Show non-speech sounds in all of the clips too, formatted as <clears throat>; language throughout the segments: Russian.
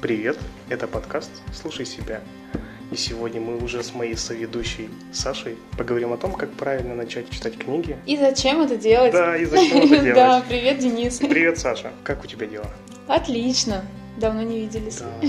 Привет, это подкаст «Слушай себя». И сегодня мы уже с моей соведущей Сашей поговорим о том, как правильно начать читать книги. И зачем это делать? Да, и зачем это <laughs> делать. Да, привет, Денис. Привет, Саша. Как у тебя дела? Отлично. Давно не виделись. Да. <laughs>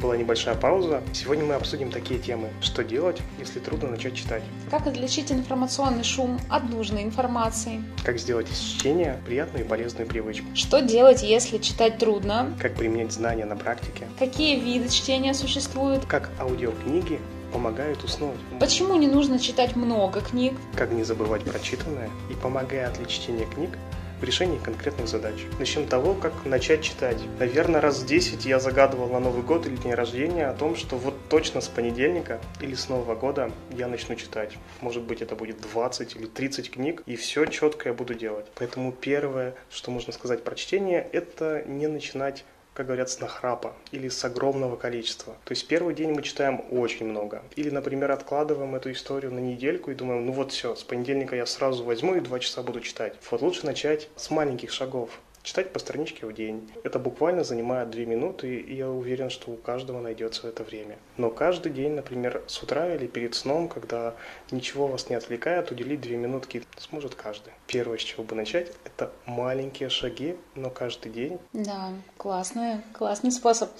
Была небольшая пауза. Сегодня мы обсудим такие темы. Что делать, если трудно начать читать? Как отличить информационный шум от нужной информации? Как сделать из чтения приятную и полезную привычку? Что делать, если читать трудно? Как применять знания на практике? Какие виды чтения существуют? Как аудиокниги помогают уснуть? Почему не нужно читать много книг? Как не забывать прочитанное и, помогает ли чтение книг, в решении конкретных задач. Начнем с того, как начать читать. Наверное, раз в 10 я загадывал на Новый год или день рождения о том, что вот точно с понедельника или с Нового года я начну читать. Может быть, это будет 20 или 30 книг, и все четко я буду делать. Поэтому первое, что можно сказать про чтение, это не начинать как говорят, с нахрапа или с огромного количества. То есть первый день мы читаем очень много. Или, например, откладываем эту историю на недельку и думаем, ну вот все, с понедельника я сразу возьму и два часа буду читать. Вот лучше начать с маленьких шагов читать по страничке в день. Это буквально занимает 2 минуты, и я уверен, что у каждого найдется это время. Но каждый день, например, с утра или перед сном, когда ничего вас не отвлекает, уделить 2 минутки сможет каждый. Первое, с чего бы начать, это маленькие шаги, но каждый день. Да, классный, классный способ.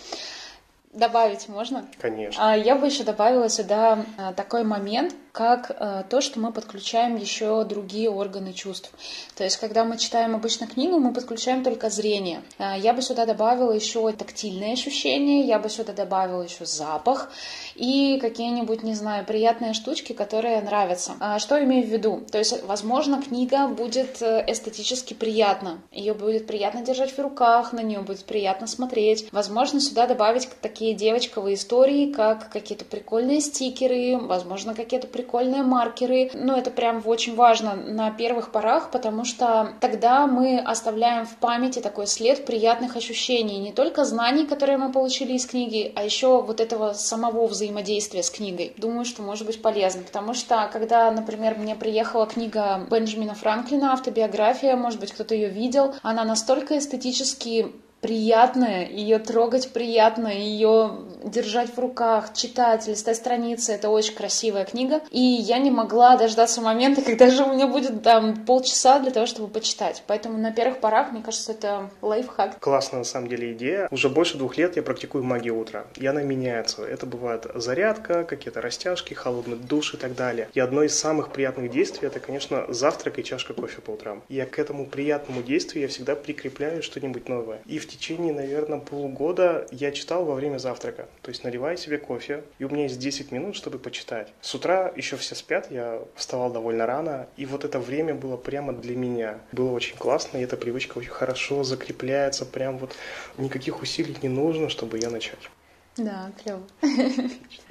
Добавить можно? Конечно. А я бы еще добавила сюда а, такой момент, как э, то, что мы подключаем еще другие органы чувств. То есть, когда мы читаем обычно книгу, мы подключаем только зрение. Э, я бы сюда добавила еще тактильные ощущения, я бы сюда добавила еще запах и какие-нибудь, не знаю, приятные штучки, которые нравятся. А что имею в виду? То есть, возможно, книга будет э, эстетически приятна. Ее будет приятно держать в руках, на нее будет приятно смотреть. Возможно, сюда добавить такие девочковые истории, как какие-то прикольные стикеры, возможно, какие-то прикольные прикольные маркеры. Ну, это прям очень важно на первых порах, потому что тогда мы оставляем в памяти такой след приятных ощущений, не только знаний, которые мы получили из книги, а еще вот этого самого взаимодействия с книгой. Думаю, что может быть полезно, потому что когда, например, мне приехала книга Бенджамина Франклина, автобиография, может быть, кто-то ее видел, она настолько эстетически приятное, ее трогать приятно, ее держать в руках, читать, листать страницы. Это очень красивая книга. И я не могла дождаться момента, <laughs> когда же у меня будет там полчаса для того, чтобы почитать. Поэтому на первых порах, мне кажется, это лайфхак. Классная на самом деле идея. Уже больше двух лет я практикую магию утра. И она меняется. Это бывает зарядка, какие-то растяжки, холодный душ и так далее. И одно из самых приятных действий это, конечно, завтрак и чашка кофе по утрам. Я к этому приятному действию я всегда прикрепляю что-нибудь новое. И в течение, наверное, полугода я читал во время завтрака. То есть наливаю себе кофе, и у меня есть 10 минут, чтобы почитать. С утра еще все спят, я вставал довольно рано, и вот это время было прямо для меня. Было очень классно, и эта привычка очень хорошо закрепляется, прям вот никаких усилий не нужно, чтобы ее начать. Да, клево.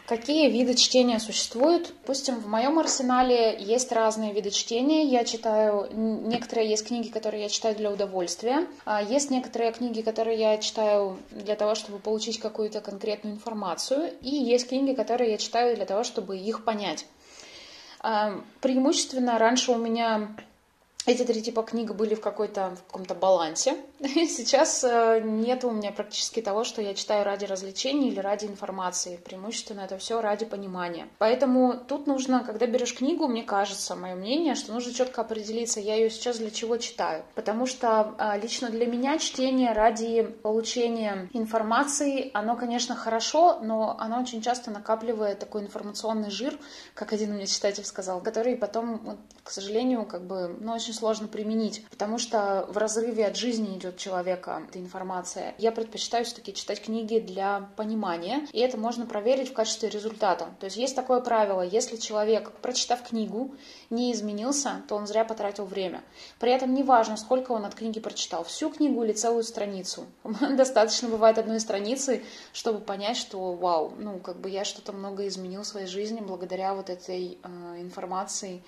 Какие виды чтения существуют? Допустим, в моем арсенале есть разные виды чтения. Я читаю, некоторые есть книги, которые я читаю для удовольствия. А есть некоторые книги, которые я читаю для того, чтобы получить какую-то конкретную информацию. И есть книги, которые я читаю для того, чтобы их понять. А, преимущественно раньше у меня эти три типа книг были в, какой-то, в каком-то балансе. Сейчас э, нет у меня практически того, что я читаю ради развлечений или ради информации. Преимущественно это все ради понимания. Поэтому тут нужно, когда берешь книгу, мне кажется, мое мнение, что нужно четко определиться, я ее сейчас для чего читаю. Потому что а, лично для меня чтение ради получения информации, оно, конечно, хорошо, но оно очень часто накапливает такой информационный жир, как один у меня читатель сказал, который потом, к сожалению, как бы, ну, очень сложно применить, потому что в разрыве от жизни идет человека эта информация. Я предпочитаю все-таки читать книги для понимания, и это можно проверить в качестве результата. То есть есть такое правило, если человек, прочитав книгу, не изменился, то он зря потратил время. При этом не важно, сколько он от книги прочитал, всю книгу или целую страницу. <laughs> Достаточно бывает одной страницы, чтобы понять, что вау, ну как бы я что-то много изменил в своей жизни благодаря вот этой э, информации.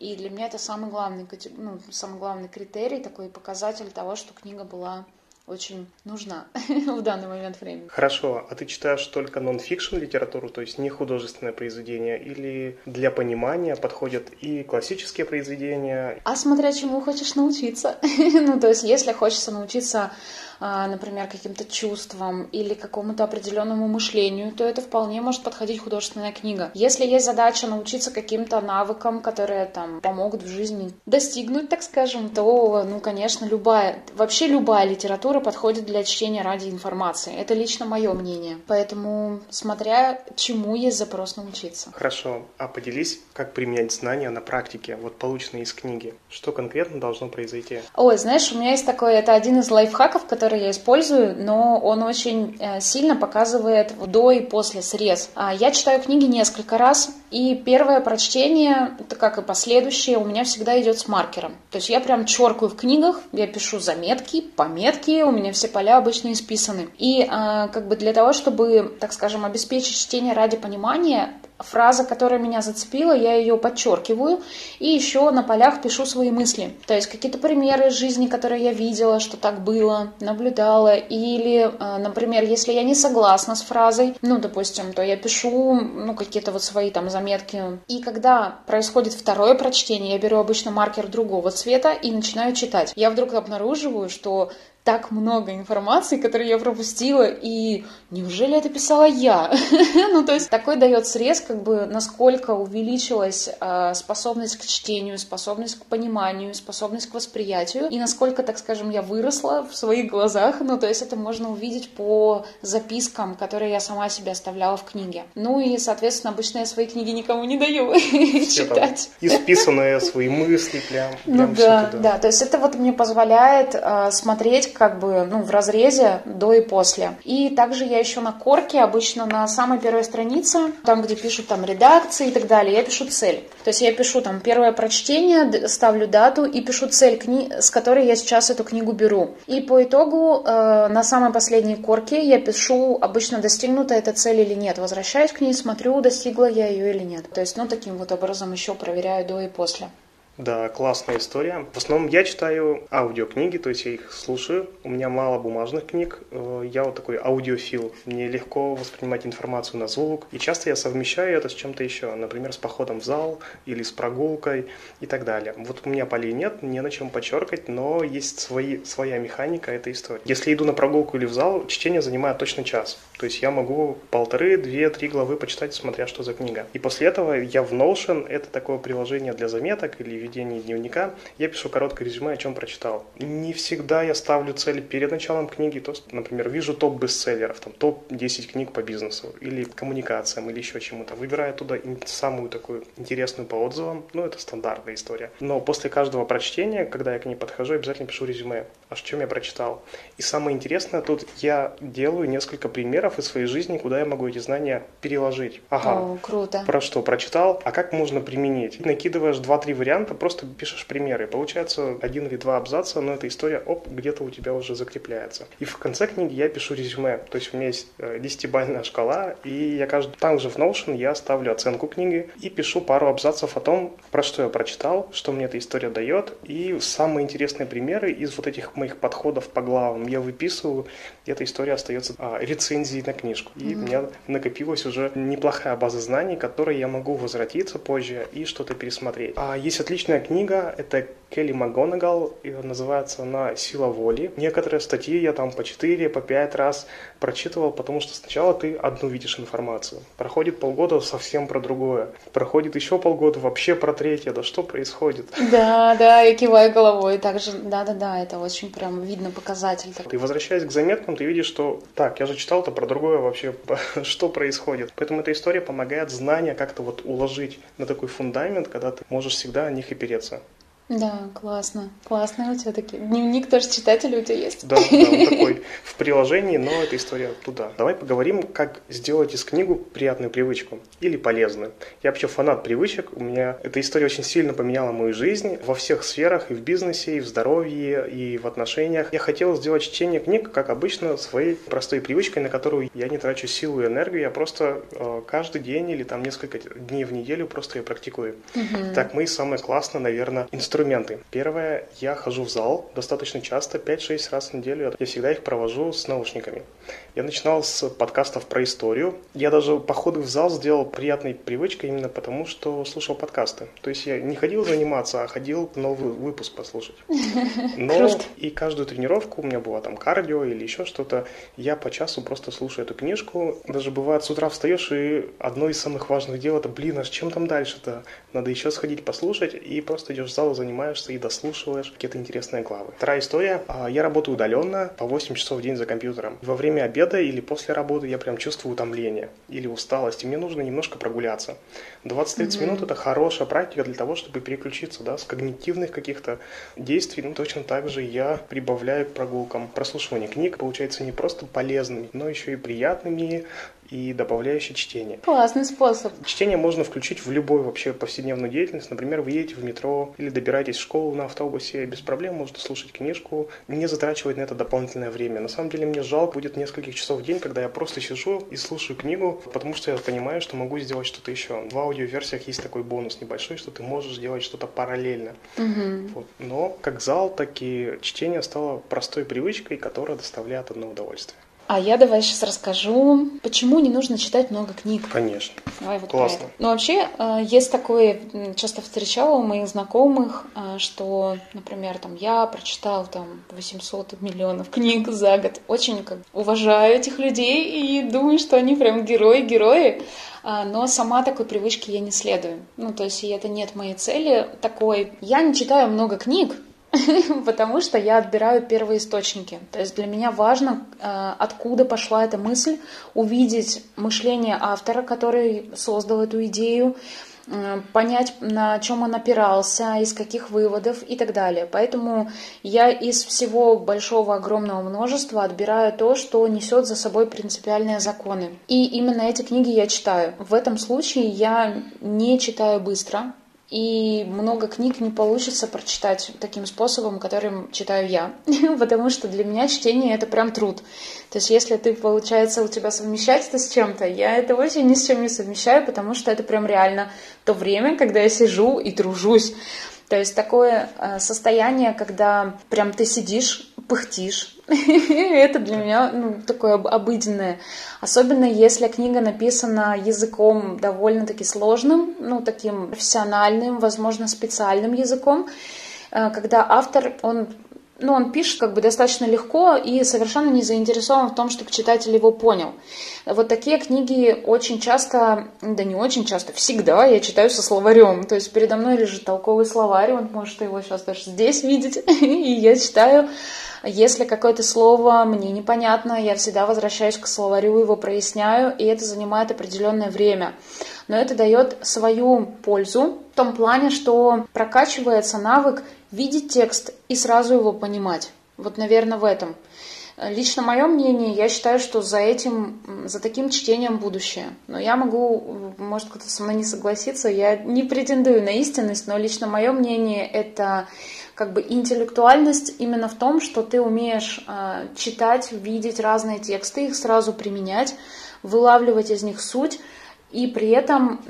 И для меня это самый главный, ну, самый главный критерий, такой показатель того, что книга была очень нужна <laughs> в данный момент времени. Хорошо, а ты читаешь только нон-фикшн литературу, то есть не художественное произведение, или для понимания подходят и классические произведения? А смотря чему хочешь научиться. <laughs> ну, то есть, если хочется научиться например, каким-то чувствам или какому-то определенному мышлению, то это вполне может подходить художественная книга. Если есть задача научиться каким-то навыкам, которые там помогут в жизни достигнуть, так скажем, то, ну, конечно, любая, вообще любая литература подходит для чтения ради информации. Это лично мое мнение. Поэтому, смотря чему есть запрос научиться. Хорошо. А поделись, как применять знания на практике, вот полученные из книги. Что конкретно должно произойти? Ой, знаешь, у меня есть такой, это один из лайфхаков, который я использую, но он очень э, сильно показывает до и после срез. А Я читаю книги несколько раз, и первое прочтение, это как и последующее, у меня всегда идет с маркером. То есть я прям черкаю в книгах, я пишу заметки, пометки, у меня все поля обычно исписаны. И а, как бы для того, чтобы, так скажем, обеспечить чтение ради понимания, фраза, которая меня зацепила, я ее подчеркиваю и еще на полях пишу свои мысли. То есть какие-то примеры из жизни, которые я видела, что так было, наблюдала. Или, э, например, если я не согласна с фразой, ну, допустим, то я пишу, ну, какие-то вот свои там заметки. И когда происходит второе прочтение, я беру обычно маркер другого цвета и начинаю читать. Я вдруг обнаруживаю, что так много информации, которую я пропустила, и неужели это писала я? <laughs> ну, то есть такой дает срез, как бы, насколько увеличилась э, способность к чтению, способность к пониманию, способность к восприятию, и насколько, так скажем, я выросла в своих глазах, ну, то есть это можно увидеть по запискам, которые я сама себе оставляла в книге. Ну, и, соответственно, обычно я свои книги никому не даю <laughs> читать. Исписанные свои мысли прям. Ну, да, да, то есть это вот мне позволяет э, смотреть как бы ну, в разрезе до и после. И также я еще на корке, обычно на самой первой странице, там, где пишут там редакции и так далее, я пишу цель. То есть я пишу там первое прочтение, ставлю дату и пишу цель, кни... с которой я сейчас эту книгу беру. И по итогу э, на самой последней корке я пишу, обычно достигнута эта цель или нет. Возвращаюсь к ней, смотрю, достигла я ее или нет. То есть, ну, таким вот образом еще проверяю до и после. Да, классная история. В основном я читаю аудиокниги, то есть я их слушаю. У меня мало бумажных книг. Э, я вот такой аудиофил. Мне легко воспринимать информацию на звук. И часто я совмещаю это с чем-то еще. Например, с походом в зал или с прогулкой и так далее. Вот у меня полей нет, не на чем подчеркать, но есть свои, своя механика этой истории. Если иду на прогулку или в зал, чтение занимает точно час. То есть я могу полторы, две, три главы почитать, смотря что за книга. И после этого я в Notion, это такое приложение для заметок или ведении дневника, я пишу короткое резюме, о чем прочитал. Не всегда я ставлю цель перед началом книги, то, например, вижу топ бестселлеров, там топ-10 книг по бизнесу или коммуникациям или еще чему-то. Выбираю туда самую такую интересную по отзывам, ну это стандартная история. Но после каждого прочтения, когда я к ней подхожу, обязательно пишу резюме, о чем я прочитал. И самое интересное тут, я делаю несколько примеров из своей жизни, куда я могу эти знания переложить. Ага, О, круто. Про что прочитал, а как можно применить? Накидываешь 2-3 варианта, просто пишешь примеры. Получается один или два абзаца, но эта история, оп, где-то у тебя уже закрепляется. И в конце книги я пишу резюме. То есть у меня есть 10-бальная э, шкала, и я каждый... Там же в Notion я ставлю оценку книги и пишу пару абзацев о том, про что я прочитал, что мне эта история дает, и самые интересные примеры из вот этих моих подходов по главам я выписываю, и эта история остается а, рецензией на книжку. И mm-hmm. у меня накопилась уже неплохая база знаний, к которой я могу возвратиться позже и что-то пересмотреть. А есть отличная книга, это Келли МакГонагал, называется она «Сила воли». Некоторые статьи я там по 4, по 5 раз прочитывал, потому что сначала ты одну видишь информацию. Проходит полгода совсем про другое. Проходит еще полгода вообще про третье. Да что происходит? Да, да, я киваю головой. Также, да-да-да, это очень прям видно показатель. Ты возвращаясь к заметкам, ты видишь, что так, я же читал-то про другое вообще, <laughs> что происходит. Поэтому эта история помогает знания как-то вот уложить на такой фундамент, когда ты можешь всегда о них и переться. Да, классно. Классно у тебя такие. Дневник тоже читателя у тебя есть. Да, да, он <laughs> такой в приложении, но эта история туда. Давай поговорим, как сделать из книгу приятную привычку или полезную. Я вообще фанат привычек. У меня эта история очень сильно поменяла мою жизнь во всех сферах, и в бизнесе, и в здоровье, и в отношениях. Я хотел сделать чтение книг, как обычно, своей простой привычкой, на которую я не трачу силу и энергию. Я просто э, каждый день или там несколько дней в неделю просто ее практикую. Угу. Так, мы самое классное, наверное, инструмент инструменты. Первое, я хожу в зал достаточно часто, 5-6 раз в неделю. Я всегда их провожу с наушниками. Я начинал с подкастов про историю. Я даже походы в зал сделал приятной привычкой именно потому, что слушал подкасты. То есть я не ходил заниматься, а ходил новый выпуск послушать. <laughs> Но и каждую тренировку, у меня была там кардио или еще что-то, я по часу просто слушаю эту книжку. Даже бывает с утра встаешь и одно из самых важных дел это, блин, а чем там дальше-то? Надо еще сходить послушать и просто идешь в зал, занимаешься и дослушиваешь какие-то интересные главы. Вторая история. А, я работаю удаленно по 8 часов в день за компьютером. Во время обеда или после работы я прям чувствую утомление или усталость, и мне нужно немножко прогуляться. 20-30 mm-hmm. минут это хорошая практика для того, чтобы переключиться да, с когнитивных каких-то действий. Ну, точно так же я прибавляю к прогулкам прослушивание книг. Получается не просто полезными, но еще и приятными, и добавляющий чтение. Классный способ. Чтение можно включить в любую вообще повседневную деятельность. Например, вы едете в метро или добираетесь в школу на автобусе, без проблем можете слушать книжку, не затрачивать на это дополнительное время. На самом деле мне жалко будет нескольких часов в день, когда я просто сижу и слушаю книгу, потому что я понимаю, что могу сделать что-то еще. В аудиоверсиях есть такой бонус небольшой, что ты можешь делать что-то параллельно. Угу. Вот. Но как зал, так и чтение стало простой привычкой, которая доставляет одно удовольствие. А я давай сейчас расскажу, почему не нужно читать много книг. Конечно. Давай вот Классно. Ну, вообще, э, есть такое, часто встречала у моих знакомых, э, что, например, там, я прочитал там 800 миллионов книг за год. Очень как, уважаю этих людей и думаю, что они прям герои-герои. А, но сама такой привычки я не следую. Ну, то есть, это нет моей цели такой. Я не читаю много книг, <laughs> потому что я отбираю первые источники. То есть для меня важно, э, откуда пошла эта мысль, увидеть мышление автора, который создал эту идею, э, понять, на чем он опирался, из каких выводов и так далее. Поэтому я из всего большого, огромного множества отбираю то, что несет за собой принципиальные законы. И именно эти книги я читаю. В этом случае я не читаю быстро, и много книг не получится прочитать таким способом, которым читаю я, <laughs> потому что для меня чтение это прям труд. То есть если ты, получается, у тебя совмещать это с чем-то, я это вообще ни с чем не совмещаю, потому что это прям реально то время, когда я сижу и тружусь. То есть такое э, состояние, когда прям ты сидишь, пыхтишь. <laughs> Это для меня ну, такое обыденное. Особенно если книга написана языком довольно-таки сложным, ну, таким профессиональным, возможно, специальным языком, э, когда автор, он ну, он пишет как бы достаточно легко и совершенно не заинтересован в том, чтобы читатель его понял. Вот такие книги очень часто, да не очень часто, всегда я читаю со словарем. То есть передо мной лежит толковый словарь, он может его сейчас даже здесь видеть, <laughs> и я читаю. Если какое-то слово мне непонятно, я всегда возвращаюсь к словарю, его проясняю, и это занимает определенное время. Но это дает свою пользу в том плане, что прокачивается навык видеть текст и сразу его понимать. Вот, наверное, в этом. Лично мое мнение, я считаю, что за этим, за таким чтением будущее. Но я могу, может кто-то со мной не согласиться, я не претендую на истинность, но лично мое мнение это как бы интеллектуальность именно в том, что ты умеешь э, читать, видеть разные тексты, их сразу применять, вылавливать из них суть, и при этом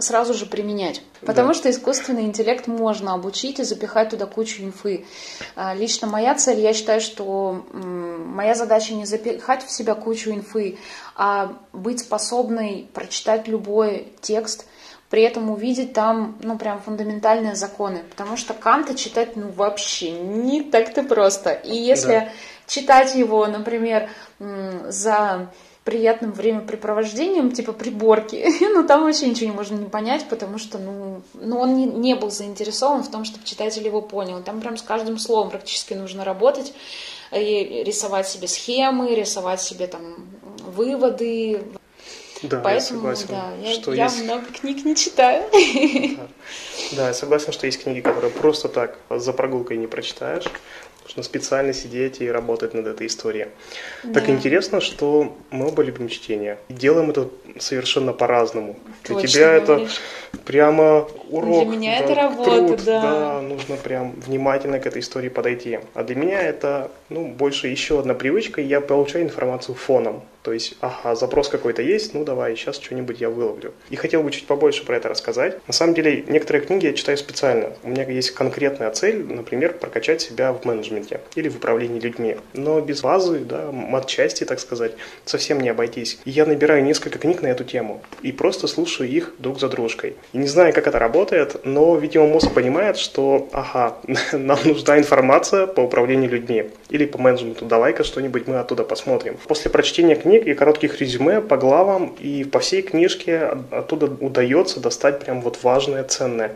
сразу же применять. Потому да. что искусственный интеллект можно обучить и запихать туда кучу инфы. А, лично моя цель, я считаю, что моя задача не запихать в себя кучу инфы, а быть способной прочитать любой текст, при этом увидеть там, ну, прям фундаментальные законы. Потому что Канта читать, ну, вообще не так-то просто. И если да. читать его, например, за приятным времяпрепровождением, типа приборки, <laughs> но там вообще ничего не можно не понять, потому что, ну, ну он не, не был заинтересован в том, чтобы читатель его понял. Там прям с каждым словом практически нужно работать, и рисовать себе схемы, рисовать себе там выводы. Да, Поэтому, я согласен, да, я, что я есть... много книг не читаю. Да. да, я согласен, что есть книги, которые просто так за прогулкой не прочитаешь. Нужно специально сидеть и работать над этой историей. Да. Так интересно, что мы оба любим чтение. И делаем это совершенно по-разному. Для тебя говоришь. это прямо урок. Для меня да, это работа, труд, да. да. Нужно прям внимательно к этой истории подойти. А для меня это, ну, больше еще одна привычка. Я получаю информацию фоном. То есть, ага, запрос какой-то есть, ну давай, сейчас что-нибудь я выловлю. И хотел бы чуть побольше про это рассказать. На самом деле, некоторые книги я читаю специально. У меня есть конкретная цель, например, прокачать себя в менеджменте или в управлении людьми. Но без базы, да, матчасти, так сказать, совсем не обойтись. И я набираю несколько книг на эту тему и просто слушаю их друг за дружкой. И не знаю, как это работает, но, видимо, мозг понимает, что, ага, <laughs> нам нужна информация по управлению людьми или по менеджменту. Давай-ка что-нибудь мы оттуда посмотрим. После прочтения книг и коротких резюме по главам и по всей книжке оттуда удается достать прям вот важное, ценное.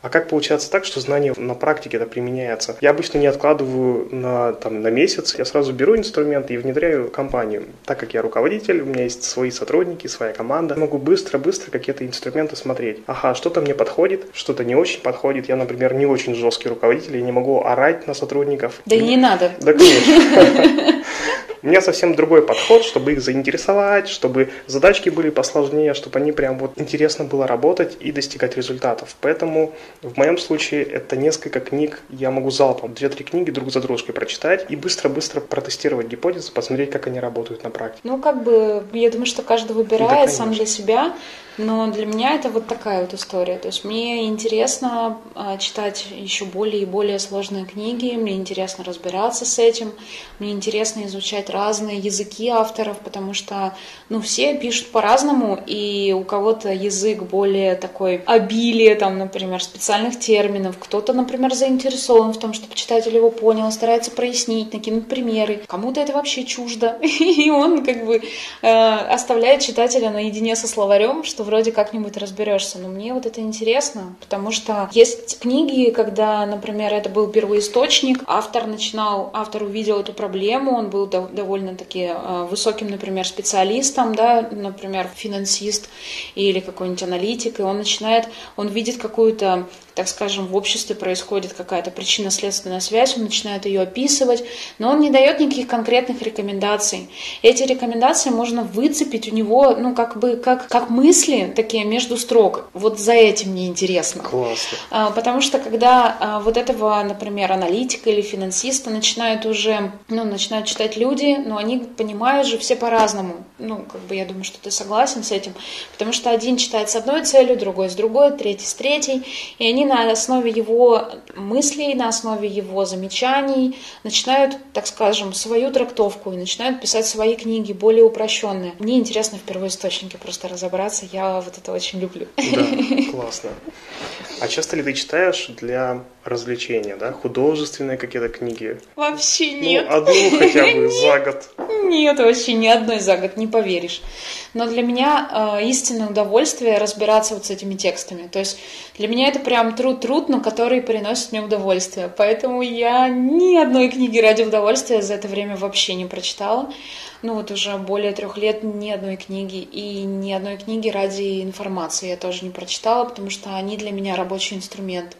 А как получается так, что знание на практике это применяется? Я обычно не откладываю на, там, на месяц, я сразу беру инструмент и внедряю компанию. Так как я руководитель, у меня есть свои сотрудники, своя команда, могу быстро-быстро какие-то инструменты смотреть. Ага, что-то мне подходит, что-то не очень подходит. Я, например, не очень жесткий руководитель, я не могу орать на сотрудников. Да и не надо. Да, конечно. <laughs> У меня совсем другой подход, чтобы их заинтересовать, чтобы задачки были посложнее, чтобы они прям вот интересно было работать и достигать результатов. Поэтому в моем случае это несколько книг, я могу залпом две-три книги друг за дружкой прочитать и быстро-быстро протестировать гипотезы, посмотреть, как они работают на практике. Ну, как бы, я думаю, что каждый выбирает да, сам для себя, но для меня это вот такая вот история. То есть мне интересно а, читать еще более и более сложные книги, мне интересно разбираться с этим, мне интересно изучать разные языки авторов, потому что, ну, все пишут по-разному, и у кого-то язык более такой обилие, там, например, специальных терминов, кто-то, например, заинтересован в том, чтобы читатель его понял, старается прояснить, накинуть примеры. Кому-то это вообще чуждо, <laughs> и он как бы э, оставляет читателя наедине со словарем, что вроде как-нибудь разберешься. Но мне вот это интересно, потому что есть книги, когда, например, это был первоисточник, автор начинал, автор увидел эту проблему, он был довольно-таки э, высоким, например, специалистом, да, например, финансист или какой-нибудь аналитик, и он начинает, он видит какую-то так скажем, в обществе происходит какая-то причинно-следственная связь, он начинает ее описывать, но он не дает никаких конкретных рекомендаций. Эти рекомендации можно выцепить у него, ну, как бы, как, как мысли такие между строк. Вот за этим мне интересно. Классно. А, потому что когда а, вот этого, например, аналитика или финансиста начинают уже, ну, начинают читать люди, но они понимают же все по-разному. Ну, как бы я думаю, что ты согласен с этим. Потому что один читает с одной целью, другой с другой, третий с третьей, и они на основе его мыслей, на основе его замечаний начинают, так скажем, свою трактовку и начинают писать свои книги более упрощенные. Мне интересно в первоисточнике просто разобраться, я вот это очень люблю. Да, <laughs> классно. А часто ли ты читаешь для развлечения, да? Художественные какие-то книги? Вообще ну, нет. Ну, одну хотя бы <laughs> за год. Нет, вообще ни одной за год, не поверишь. Но для меня э, истинное удовольствие разбираться вот с этими текстами. То есть для меня это прям труд-труд, но который приносит мне удовольствие. Поэтому я ни одной книги ради удовольствия за это время вообще не прочитала. Ну вот уже более трех лет ни одной книги и ни одной книги ради информации я тоже не прочитала, потому что они для меня рабочий инструмент.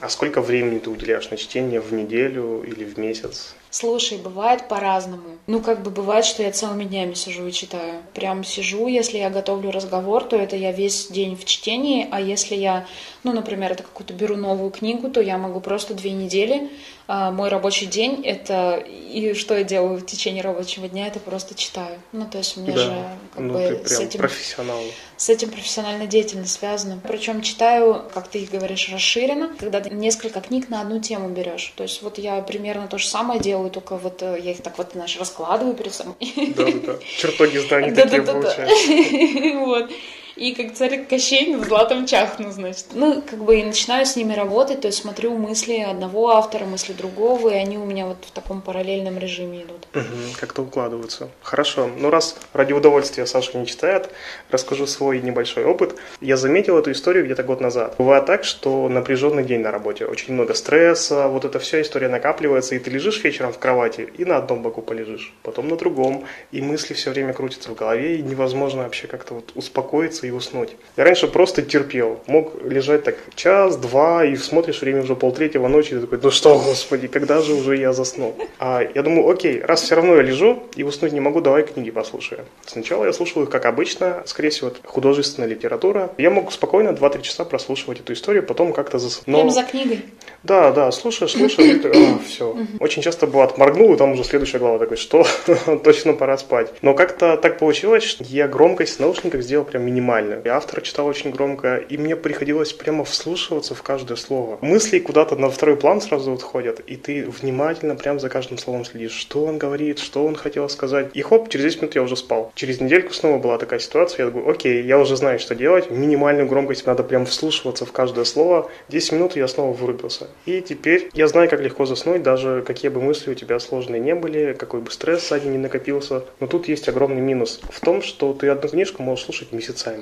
А сколько времени ты уделяешь на чтение в неделю или в месяц? Слушай, бывает по-разному. Ну, как бы бывает, что я целыми днями сижу и читаю. Прям сижу, если я готовлю разговор, то это я весь день в чтении, а если я, ну, например, это какую-то беру новую книгу, то я могу просто две недели. А мой рабочий день — это... И что я делаю в течение рабочего дня, это просто читаю. Ну, то есть у меня да. же как ну, бы с этим... профессионал. С этим профессиональная деятельность связана. Причем читаю, как ты говоришь, расширенно, когда ты несколько книг на одну тему берешь. То есть вот я примерно то же самое делаю только вот э, я их так вот, знаешь, раскладываю перед собой. Да-да-да, чертоги зданий <laughs> такие получаются. <laughs> Вот и как царь Кощей над златом чахну, значит. Ну, как бы и начинаю с ними работать, то есть смотрю мысли одного автора, мысли другого, и они у меня вот в таком параллельном режиме идут. Угу, как-то укладываются. Хорошо. Ну, раз ради удовольствия Саша не читает, расскажу свой небольшой опыт. Я заметил эту историю где-то год назад. Бывает так, что напряженный день на работе, очень много стресса, вот эта вся история накапливается, и ты лежишь вечером в кровати и на одном боку полежишь, потом на другом, и мысли все время крутятся в голове, и невозможно вообще как-то вот успокоиться расслабиться и уснуть. Я раньше просто терпел. Мог лежать так час, два, и смотришь, время уже полтретьего ночи, и ты такой, ну что, господи, когда же уже я заснул? А я думаю, окей, раз все равно я лежу и уснуть не могу, давай книги послушаю. Сначала я слушал их, как обычно, скорее всего, художественная литература. Я мог спокойно 2-3 часа прослушивать эту историю, потом как-то заснул. Прям за книгой? Да, да, слушаешь, слушаешь, и а, все. Очень часто бывает, моргнул, и там уже следующая глава такой, что? <laughs> Точно пора спать. Но как-то так получилось, что я громкость наушников сделал прям минимальную. И автор читал очень громко, и мне приходилось прямо вслушиваться в каждое слово. Мысли куда-то на второй план сразу отходят, и ты внимательно прям за каждым словом следишь, что он говорит, что он хотел сказать. И хоп, через 10 минут я уже спал. Через недельку снова была такая ситуация, я думаю, окей, я уже знаю, что делать, минимальную громкость надо прям вслушиваться в каждое слово. 10 минут, я снова вырубился. И теперь я знаю, как легко заснуть, даже какие бы мысли у тебя сложные не были, какой бы стресс сзади не накопился. Но тут есть огромный минус в том, что ты одну книжку можешь слушать месяцами.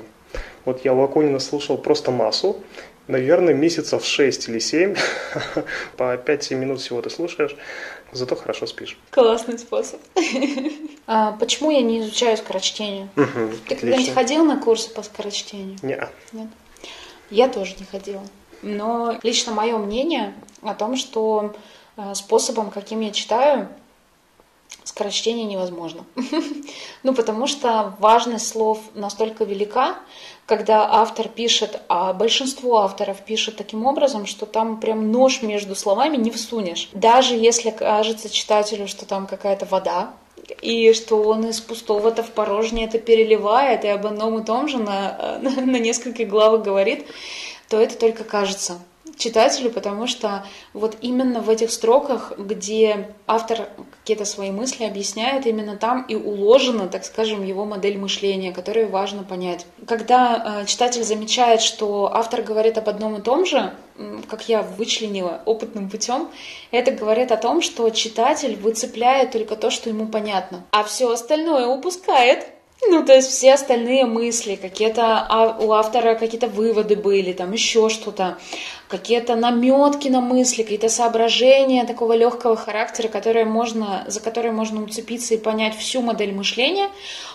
Вот я Лаконина слушал просто массу, наверное, месяцев 6 или 7, <laughs> по 5-7 минут всего ты слушаешь, зато хорошо спишь. Классный способ. <laughs> А почему я не изучаю скорочтение? Угу, Ты когда-нибудь ходил на курсы по скорочтению? Не. Нет. Я тоже не ходила. Но лично мое мнение о том, что э, способом, каким я читаю, скорочтение невозможно. <laughs> ну, потому что важность слов настолько велика, когда автор пишет, а большинство авторов пишет таким образом, что там прям нож между словами не всунешь. Даже если кажется читателю, что там какая-то вода, и что он из пустого-то в порожнее это переливает, и об одном и том же на, <laughs> на, на нескольких главах говорит, то это только кажется читателю, потому что вот именно в этих строках, где автор какие-то свои мысли объясняет, именно там и уложена, так скажем, его модель мышления, которую важно понять. Когда э, читатель замечает, что автор говорит об одном и том же, как я вычленила опытным путем, это говорит о том, что читатель выцепляет только то, что ему понятно, а все остальное упускает. Ну, то есть все остальные мысли, какие-то а, у автора какие-то выводы были, там еще что-то, какие-то наметки на мысли, какие-то соображения такого легкого характера, которые можно, за которые можно уцепиться и понять всю модель мышления,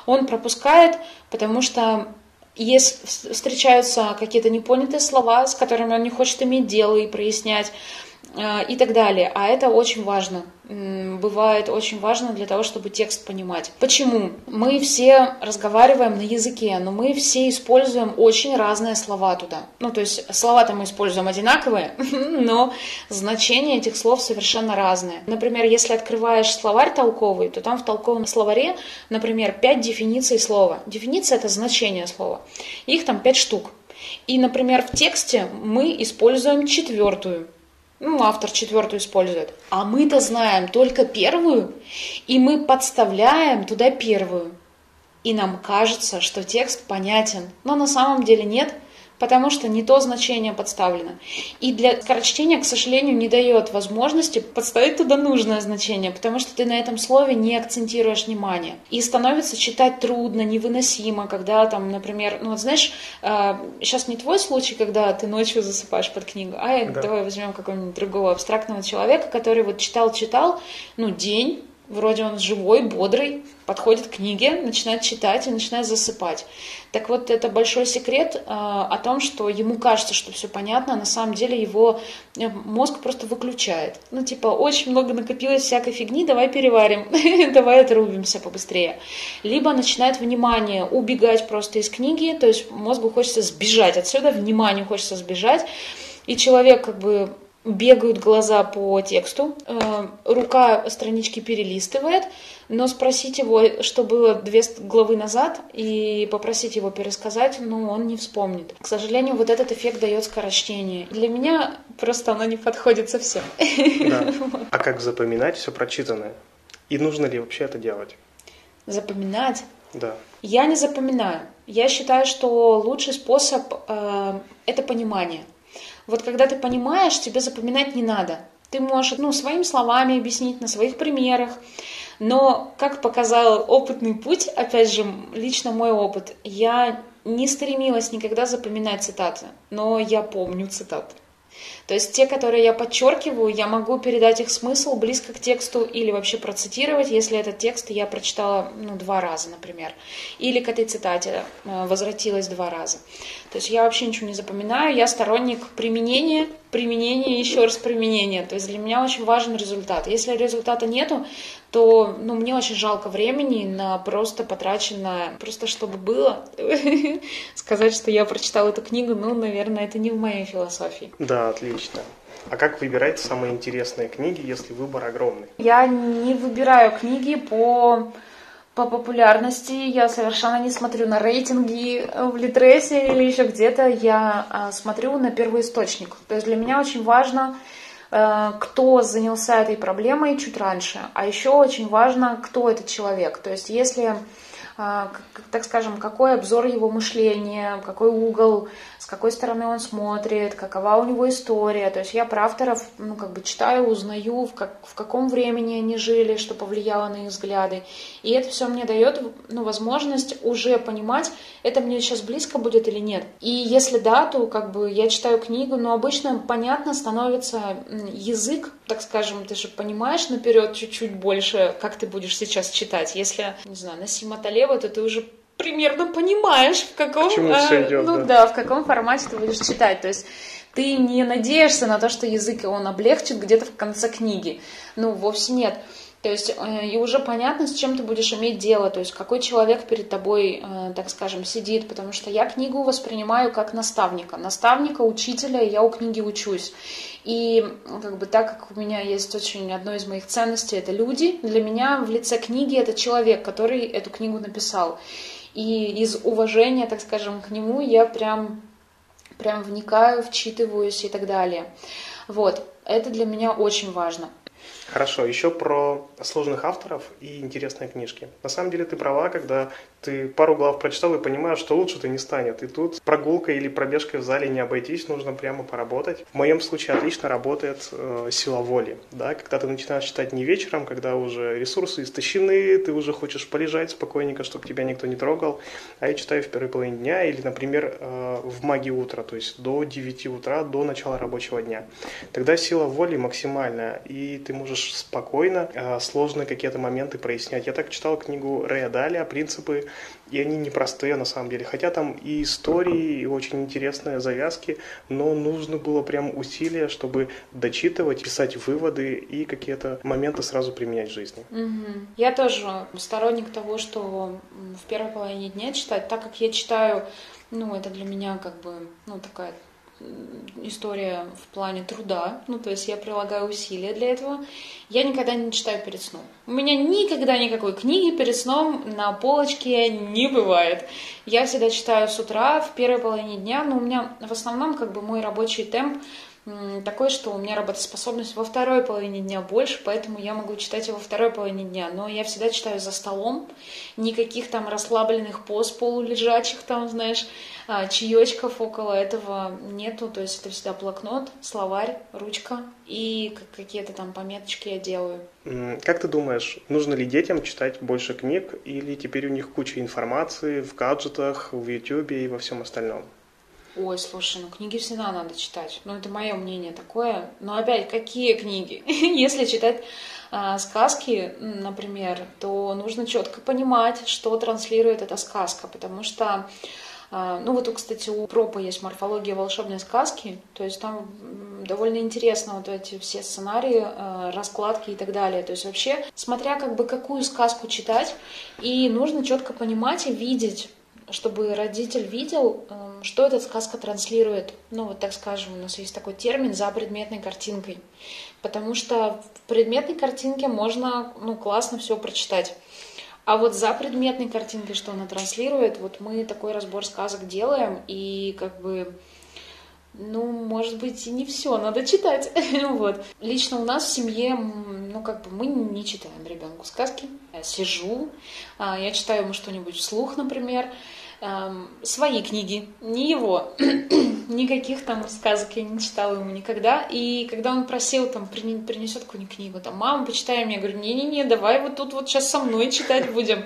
он пропускает, потому что есть, встречаются какие-то непонятые слова, с которыми он не хочет иметь дело и прояснять. Э, и так далее. А это очень важно. Бывает очень важно для того, чтобы текст понимать. Почему? Мы все разговариваем на языке, но мы все используем очень разные слова туда. Ну, то есть слова-то мы используем одинаковые, <laughs> но значения этих слов совершенно разные. Например, если открываешь словарь толковый, то там в толковом словаре, например, пять дефиниций слова. Дефиниция — это значение слова. Их там пять штук. И, например, в тексте мы используем четвертую ну, автор четвертую использует. А мы-то знаем только первую, и мы подставляем туда первую. И нам кажется, что текст понятен, но на самом деле нет – потому что не то значение подставлено. И для скорочтения, к сожалению, не дает возможности подставить туда нужное значение, потому что ты на этом слове не акцентируешь внимание. И становится читать трудно, невыносимо, когда там, например, ну вот знаешь, сейчас а, не твой случай, когда ты ночью засыпаешь под книгу, а да. давай возьмем какого-нибудь другого абстрактного человека, который вот читал-читал, ну, день, Вроде он живой, бодрый, подходит к книге, начинает читать и начинает засыпать. Так вот, это большой секрет э, о том, что ему кажется, что все понятно, а на самом деле его э, мозг просто выключает. Ну, типа, очень много накопилось всякой фигни, давай переварим, <laughs> давай отрубимся побыстрее. Либо начинает внимание убегать просто из книги, то есть мозгу хочется сбежать отсюда, вниманию хочется сбежать, и человек как бы бегают глаза по тексту, э, рука странички перелистывает, но спросить его, что было две главы назад, и попросить его пересказать, ну, он не вспомнит. К сожалению, вот этот эффект дает скорочтение. Для меня просто оно не подходит совсем. Да. <laughs> А как запоминать все прочитанное? И нужно ли вообще это делать? Запоминать? Да. Я не запоминаю. Я считаю, что лучший способ э, это понимание. Вот когда ты понимаешь, тебе запоминать не надо. Ты можешь ну, своими словами объяснить, на своих примерах. Но, как показал опытный путь, опять же, лично мой опыт, я не стремилась никогда запоминать цитаты, но я помню цитаты. То есть те, которые я подчеркиваю, я могу передать их смысл близко к тексту или вообще процитировать, если этот текст я прочитала ну, два раза, например. Или к этой цитате э, возвратилась два раза. То есть я вообще ничего не запоминаю, я сторонник применения, применения, еще раз применения. То есть для меня очень важен результат. Если результата нету, то ну, мне очень жалко времени на просто потраченное, просто чтобы было. <laughs> Сказать, что я прочитала эту книгу, ну, наверное, это не в моей философии. Да, отлично. А как выбирать самые интересные книги, если выбор огромный? Я не выбираю книги по по популярности. Я совершенно не смотрю на рейтинги в Литресе или еще где-то. Я а, смотрю на первый источник. То есть для меня очень важно, э, кто занялся этой проблемой чуть раньше. А еще очень важно, кто этот человек. То есть если а, так скажем, какой обзор его мышления, какой угол, с какой стороны он смотрит, какова у него история. То есть я про авторов ну, как бы читаю, узнаю, в, как, в каком времени они жили, что повлияло на их взгляды. И это все мне дает ну, возможность уже понимать, это мне сейчас близко будет или нет. И если да, то как бы я читаю книгу, но обычно понятно становится язык, так скажем, ты же понимаешь наперед чуть-чуть больше, как ты будешь сейчас читать. Если, не знаю, Насима Талева, то ты уже примерно понимаешь, в каком, э, идет, ну да. да, в каком формате ты будешь читать. То есть ты не надеешься на то, что язык он облегчит где-то в конце книги. Ну, вовсе нет. То есть э, и уже понятно, с чем ты будешь иметь дело, то есть какой человек перед тобой, э, так скажем, сидит, потому что я книгу воспринимаю как наставника, наставника, учителя, я у книги учусь. И как бы так как у меня есть очень одно из моих ценностей, это люди, для меня в лице книги это человек, который эту книгу написал. И из уважения, так скажем, к нему я прям, прям вникаю, вчитываюсь и так далее. Вот, это для меня очень важно. Хорошо, еще про сложных авторов и интересные книжки. На самом деле ты права, когда ты пару глав прочитал и понимаешь, что лучше-то не станет. И тут прогулкой или пробежкой в зале не обойтись, нужно прямо поработать. В моем случае отлично работает э, сила воли. Да? Когда ты начинаешь читать не вечером, когда уже ресурсы истощены, ты уже хочешь полежать спокойненько, чтобы тебя никто не трогал. А я читаю в первой половине дня или, например, э, в магии утра, то есть до 9 утра, до начала рабочего дня. Тогда сила воли максимальная, и ты можешь спокойно э, сложные какие-то моменты прояснять. Я так читал книгу Рэя Далия «Принципы и они непростые на самом деле. Хотя там и истории, и очень интересные завязки, но нужно было прям усилия, чтобы дочитывать, писать выводы и какие-то моменты сразу применять в жизни. Угу. Я тоже сторонник того, что в первой половине дня читать, так как я читаю, ну, это для меня как бы, ну, такая история в плане труда, ну, то есть я прилагаю усилия для этого. Я никогда не читаю перед сном. У меня никогда никакой книги перед сном на полочке не бывает. Я всегда читаю с утра, в первой половине дня, но у меня в основном как бы мой рабочий темп такой, что у меня работоспособность во второй половине дня больше, поэтому я могу читать его во второй половине дня. Но я всегда читаю за столом, никаких там расслабленных поз полулежачих, там, знаешь, а, чаечков около этого нету. То есть это всегда блокнот, словарь, ручка и какие-то там пометочки я делаю. Как ты думаешь, нужно ли детям читать больше книг или теперь у них куча информации в гаджетах, в YouTube и во всем остальном? Ой, слушай, ну книги всегда надо читать. Ну, это мое мнение такое. Но опять, какие книги? <laughs> Если читать э, сказки, например, то нужно четко понимать, что транслирует эта сказка, потому что э, ну вот, кстати, у Пропа есть морфология волшебной сказки, то есть там довольно интересно вот эти все сценарии, э, раскладки и так далее. То есть вообще, смотря как бы какую сказку читать, и нужно четко понимать и видеть, чтобы родитель видел, эм, что эта сказка транслирует. Ну, вот так скажем, у нас есть такой термин «за предметной картинкой». Потому что в предметной картинке можно, ну, классно все прочитать. А вот за предметной картинкой, что она транслирует, вот мы такой разбор сказок делаем, и как бы ну, может быть, и не все надо читать. <laughs> вот. Лично у нас в семье, ну, как бы мы не читаем ребенку сказки. Я сижу, а, я читаю ему что-нибудь вслух, например, эм, свои книги, не его. <clears throat> Никаких там сказок я не читала ему никогда. И когда он просил, там, принесет какую-нибудь книгу, там, мама, почитай я говорю, не-не-не, давай вот тут вот сейчас со мной читать будем.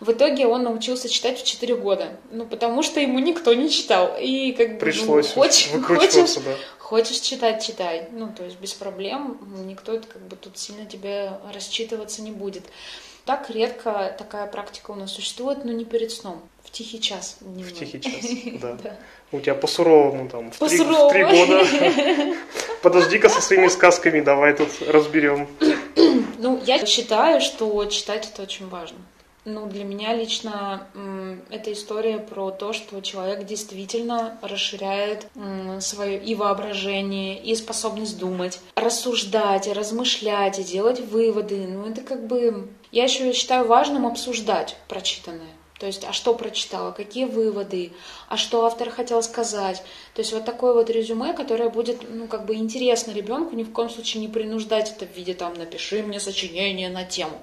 В итоге он научился читать в 4 года. Ну, потому что ему никто не читал. И как бы Пришлось ну, хочешь, <laughs> хочешь, да. Хочешь читать, читай. Ну, то есть без проблем, никто как бы тут сильно тебе рассчитываться не будет. Так редко такая практика у нас существует, но не перед сном. В тихий час. Дневной. В тихий час, <laughs> да. да. У тебя по-суровому там, в три, в три года. <laughs> Подожди-ка со своими сказками, давай тут разберем. Ну, я считаю, что читать это очень важно. Ну, для меня лично эта история про то, что человек действительно расширяет свое и воображение, и способность думать, рассуждать, размышлять, и делать выводы. Ну, это как бы... Я еще считаю важным обсуждать прочитанное. То есть, а что прочитала, какие выводы, а что автор хотел сказать. То есть, вот такое вот резюме, которое будет, ну, как бы интересно ребенку, ни в коем случае не принуждать это в виде, там, напиши мне сочинение на тему.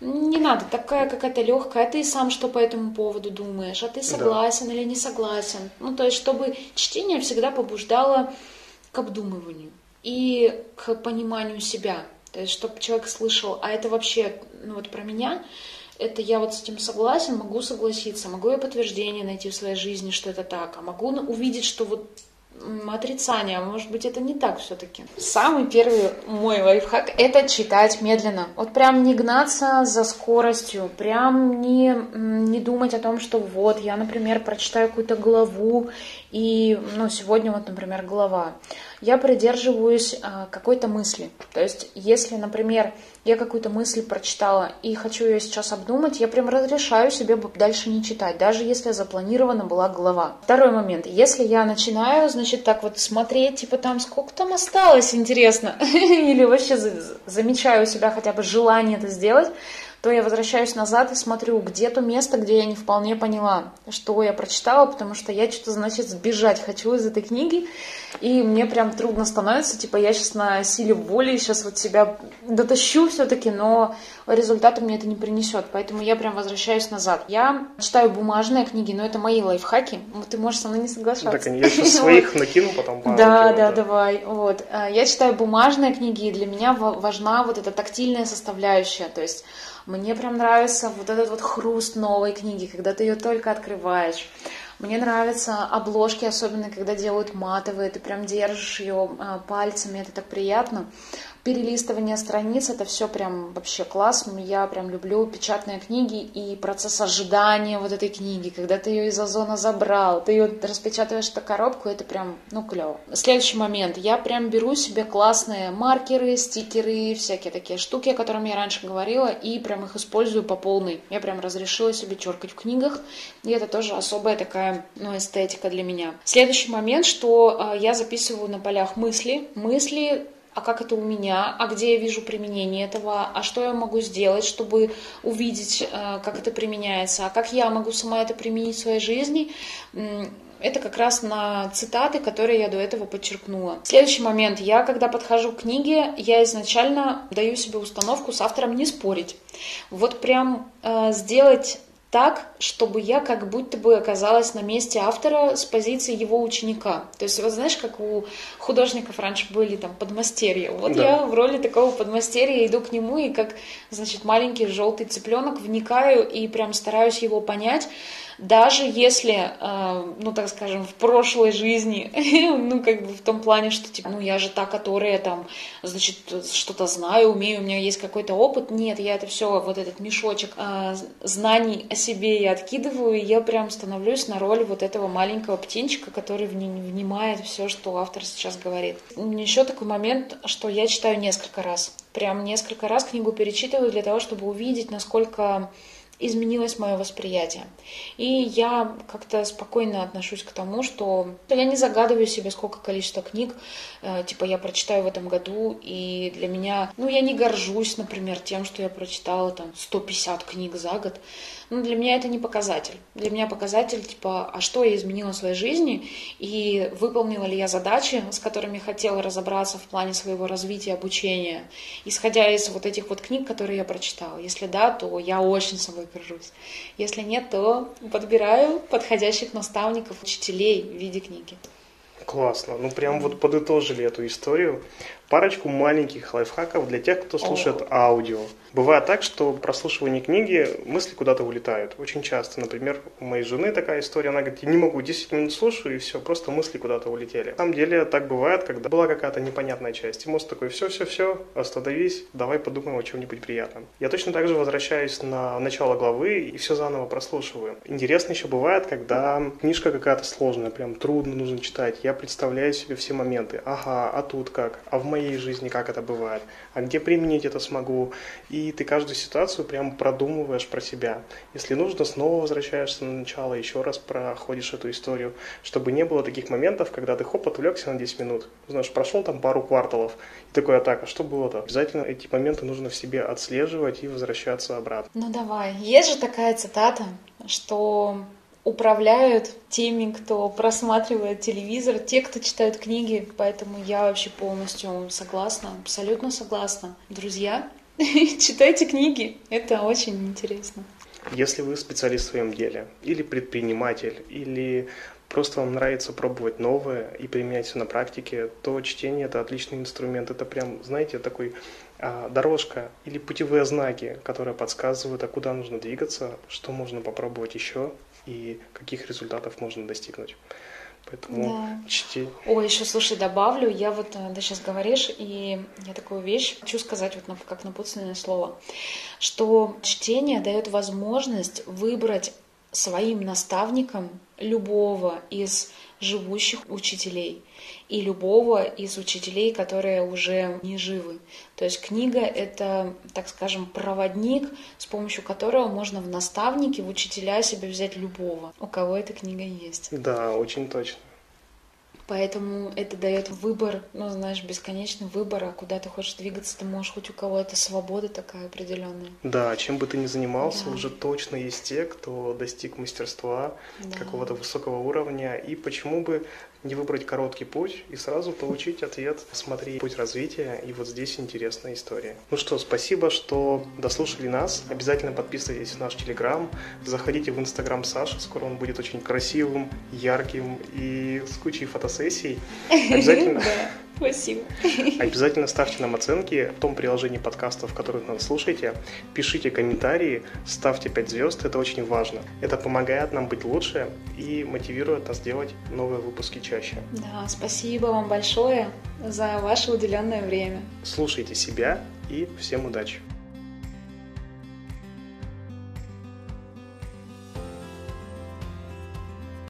Не надо, такая какая-то легкая, а ты сам что по этому поводу думаешь, а ты согласен да. или не согласен. Ну, то есть, чтобы чтение всегда побуждало к обдумыванию и к пониманию себя. То есть, чтобы человек слышал, а это вообще, ну вот про меня, это я вот с этим согласен, могу согласиться, могу я подтверждение найти в своей жизни, что это так, а могу увидеть, что вот отрицание, может быть это не так все-таки. Самый первый мой лайфхак – это читать медленно. Вот прям не гнаться за скоростью, прям не, не думать о том, что вот я, например, прочитаю какую-то главу, и, ну, сегодня вот, например, глава. Я придерживаюсь а, какой-то мысли. То есть, если, например, я какую-то мысль прочитала и хочу ее сейчас обдумать, я прям разрешаю себе дальше не читать, даже если запланирована была глава. Второй момент. Если я начинаю, значит, так вот смотреть, типа там, сколько там осталось, интересно, <laughs> или вообще замечаю у себя хотя бы желание это сделать, то я возвращаюсь назад и смотрю, где то место, где я не вполне поняла, что я прочитала, потому что я что-то, значит, сбежать хочу из этой книги, и мне прям трудно становится, типа, я сейчас на силе воли сейчас вот себя дотащу все-таки, но результата мне это не принесет, поэтому я прям возвращаюсь назад. Я читаю бумажные книги, но это мои лайфхаки, ты можешь со мной не соглашаться. Так, я сейчас <laughs> своих накину потом. Да, да, давай, вот. А, я читаю бумажные книги, и для меня важна вот эта тактильная составляющая, то есть мне прям нравится вот этот вот хруст новой книги, когда ты ее только открываешь. Мне нравятся обложки, особенно когда делают матовые, ты прям держишь ее а, пальцами, это так приятно перелистывание страниц, это все прям вообще классно. Я прям люблю печатные книги и процесс ожидания вот этой книги, когда ты ее из озона забрал, ты ее распечатываешь на коробку, это прям, ну, клево. Следующий момент. Я прям беру себе классные маркеры, стикеры, всякие такие штуки, о которых я раньше говорила, и прям их использую по полной. Я прям разрешила себе черкать в книгах, и это тоже особая такая, ну, эстетика для меня. Следующий момент, что э, я записываю на полях мысли, мысли а как это у меня, а где я вижу применение этого, а что я могу сделать, чтобы увидеть, э, как это применяется, а как я могу сама это применить в своей жизни, это как раз на цитаты, которые я до этого подчеркнула. Следующий момент. Я, когда подхожу к книге, я изначально даю себе установку с автором не спорить. Вот прям э, сделать так, чтобы я как будто бы оказалась на месте автора с позиции его ученика. То есть, вот знаешь, как у художников раньше были там подмастерья. Вот да. я в роли такого подмастерья иду к нему и как, значит, маленький желтый цыпленок вникаю и прям стараюсь его понять даже если, э, ну, так скажем, в прошлой жизни, <laughs> ну, как бы в том плане, что, типа, ну, я же та, которая там, значит, что-то знаю, умею, у меня есть какой-то опыт. Нет, я это все, вот этот мешочек э, знаний о себе я откидываю, и я прям становлюсь на роль вот этого маленького птенчика, который внимает все, что автор сейчас говорит. Еще такой момент, что я читаю несколько раз. Прям несколько раз книгу перечитываю для того, чтобы увидеть, насколько изменилось мое восприятие. И я как-то спокойно отношусь к тому, что я не загадываю себе, сколько количества книг, э, типа, я прочитаю в этом году, и для меня, ну, я не горжусь, например, тем, что я прочитала там 150 книг за год, ну, для меня это не показатель. Для меня показатель, типа, а что я изменила в своей жизни, и выполнила ли я задачи, с которыми хотела разобраться в плане своего развития, обучения, исходя из вот этих вот книг, которые я прочитала. Если да, то я очень собой горжусь. Если нет, то подбираю подходящих наставников, учителей в виде книги. Классно. Ну, прям вот подытожили эту историю. Парочку маленьких лайфхаков для тех, кто слушает аудио. Бывает так, что прослушивание книги мысли куда-то улетают. Очень часто, например, у моей жены такая история, она говорит, я не могу, 10 минут слушаю, и все, просто мысли куда-то улетели. На самом деле так бывает, когда была какая-то непонятная часть, и мозг такой, все-все-все, остановись, давай подумаем о чем-нибудь приятном. Я точно так же возвращаюсь на начало главы и все заново прослушиваю. Интересно еще бывает, когда книжка какая-то сложная, прям трудно нужно читать. Я представляю себе все моменты. Ага, а тут как? А в моей жизни как это бывает? А где применить это смогу? И ты каждую ситуацию прям продумываешь про себя. Если нужно, снова возвращаешься на начало, еще раз проходишь эту историю, чтобы не было таких моментов, когда ты хоп, отвлекся на 10 минут. Знаешь, прошел там пару кварталов, и такой, атака, что было-то? Обязательно эти моменты нужно в себе отслеживать и возвращаться обратно. Ну давай. Есть же такая цитата, что управляют теми, кто просматривает телевизор, те, кто читают книги, поэтому я вообще полностью согласна, абсолютно согласна. Друзья, <laughs> читайте книги, это очень интересно. Если вы специалист в своем деле, или предприниматель, или просто вам нравится пробовать новое и применять все на практике, то чтение это отличный инструмент. Это прям, знаете, такой а, дорожка или путевые знаки, которые подсказывают, а куда нужно двигаться, что можно попробовать еще и каких результатов можно достигнуть. Поэтому да. чти. Ой, еще слушай, добавлю, я вот, э, ты сейчас говоришь, и я такую вещь хочу сказать, вот как напутственное слово, что чтение дает возможность выбрать своим наставником любого из живущих учителей и любого из учителей, которые уже не живы. То есть книга — это, так скажем, проводник, с помощью которого можно в наставники, в учителя себе взять любого, у кого эта книга есть. Да, очень точно. Поэтому это дает выбор, ну, знаешь, бесконечный выбор, а куда ты хочешь двигаться, ты можешь хоть у кого-то свобода такая определенная. Да, чем бы ты ни занимался, да. уже точно есть те, кто достиг мастерства да. какого-то высокого уровня. И почему бы не выбрать короткий путь и сразу получить ответ, смотри путь развития, и вот здесь интересная история. Ну что, спасибо, что дослушали нас. Обязательно подписывайтесь на наш Телеграм, заходите в Инстаграм Саши, скоро он будет очень красивым, ярким и с кучей фотосессий. <laughs> Обязательно... Спасибо. <laughs> Обязательно ставьте нам оценки в том приложении подкастов, в которых нас слушаете. Пишите комментарии, ставьте 5 звезд, это очень важно. Это помогает нам быть лучше и мотивирует нас делать новые выпуски чаще. Да, спасибо вам большое за ваше уделенное время. Слушайте себя и всем удачи.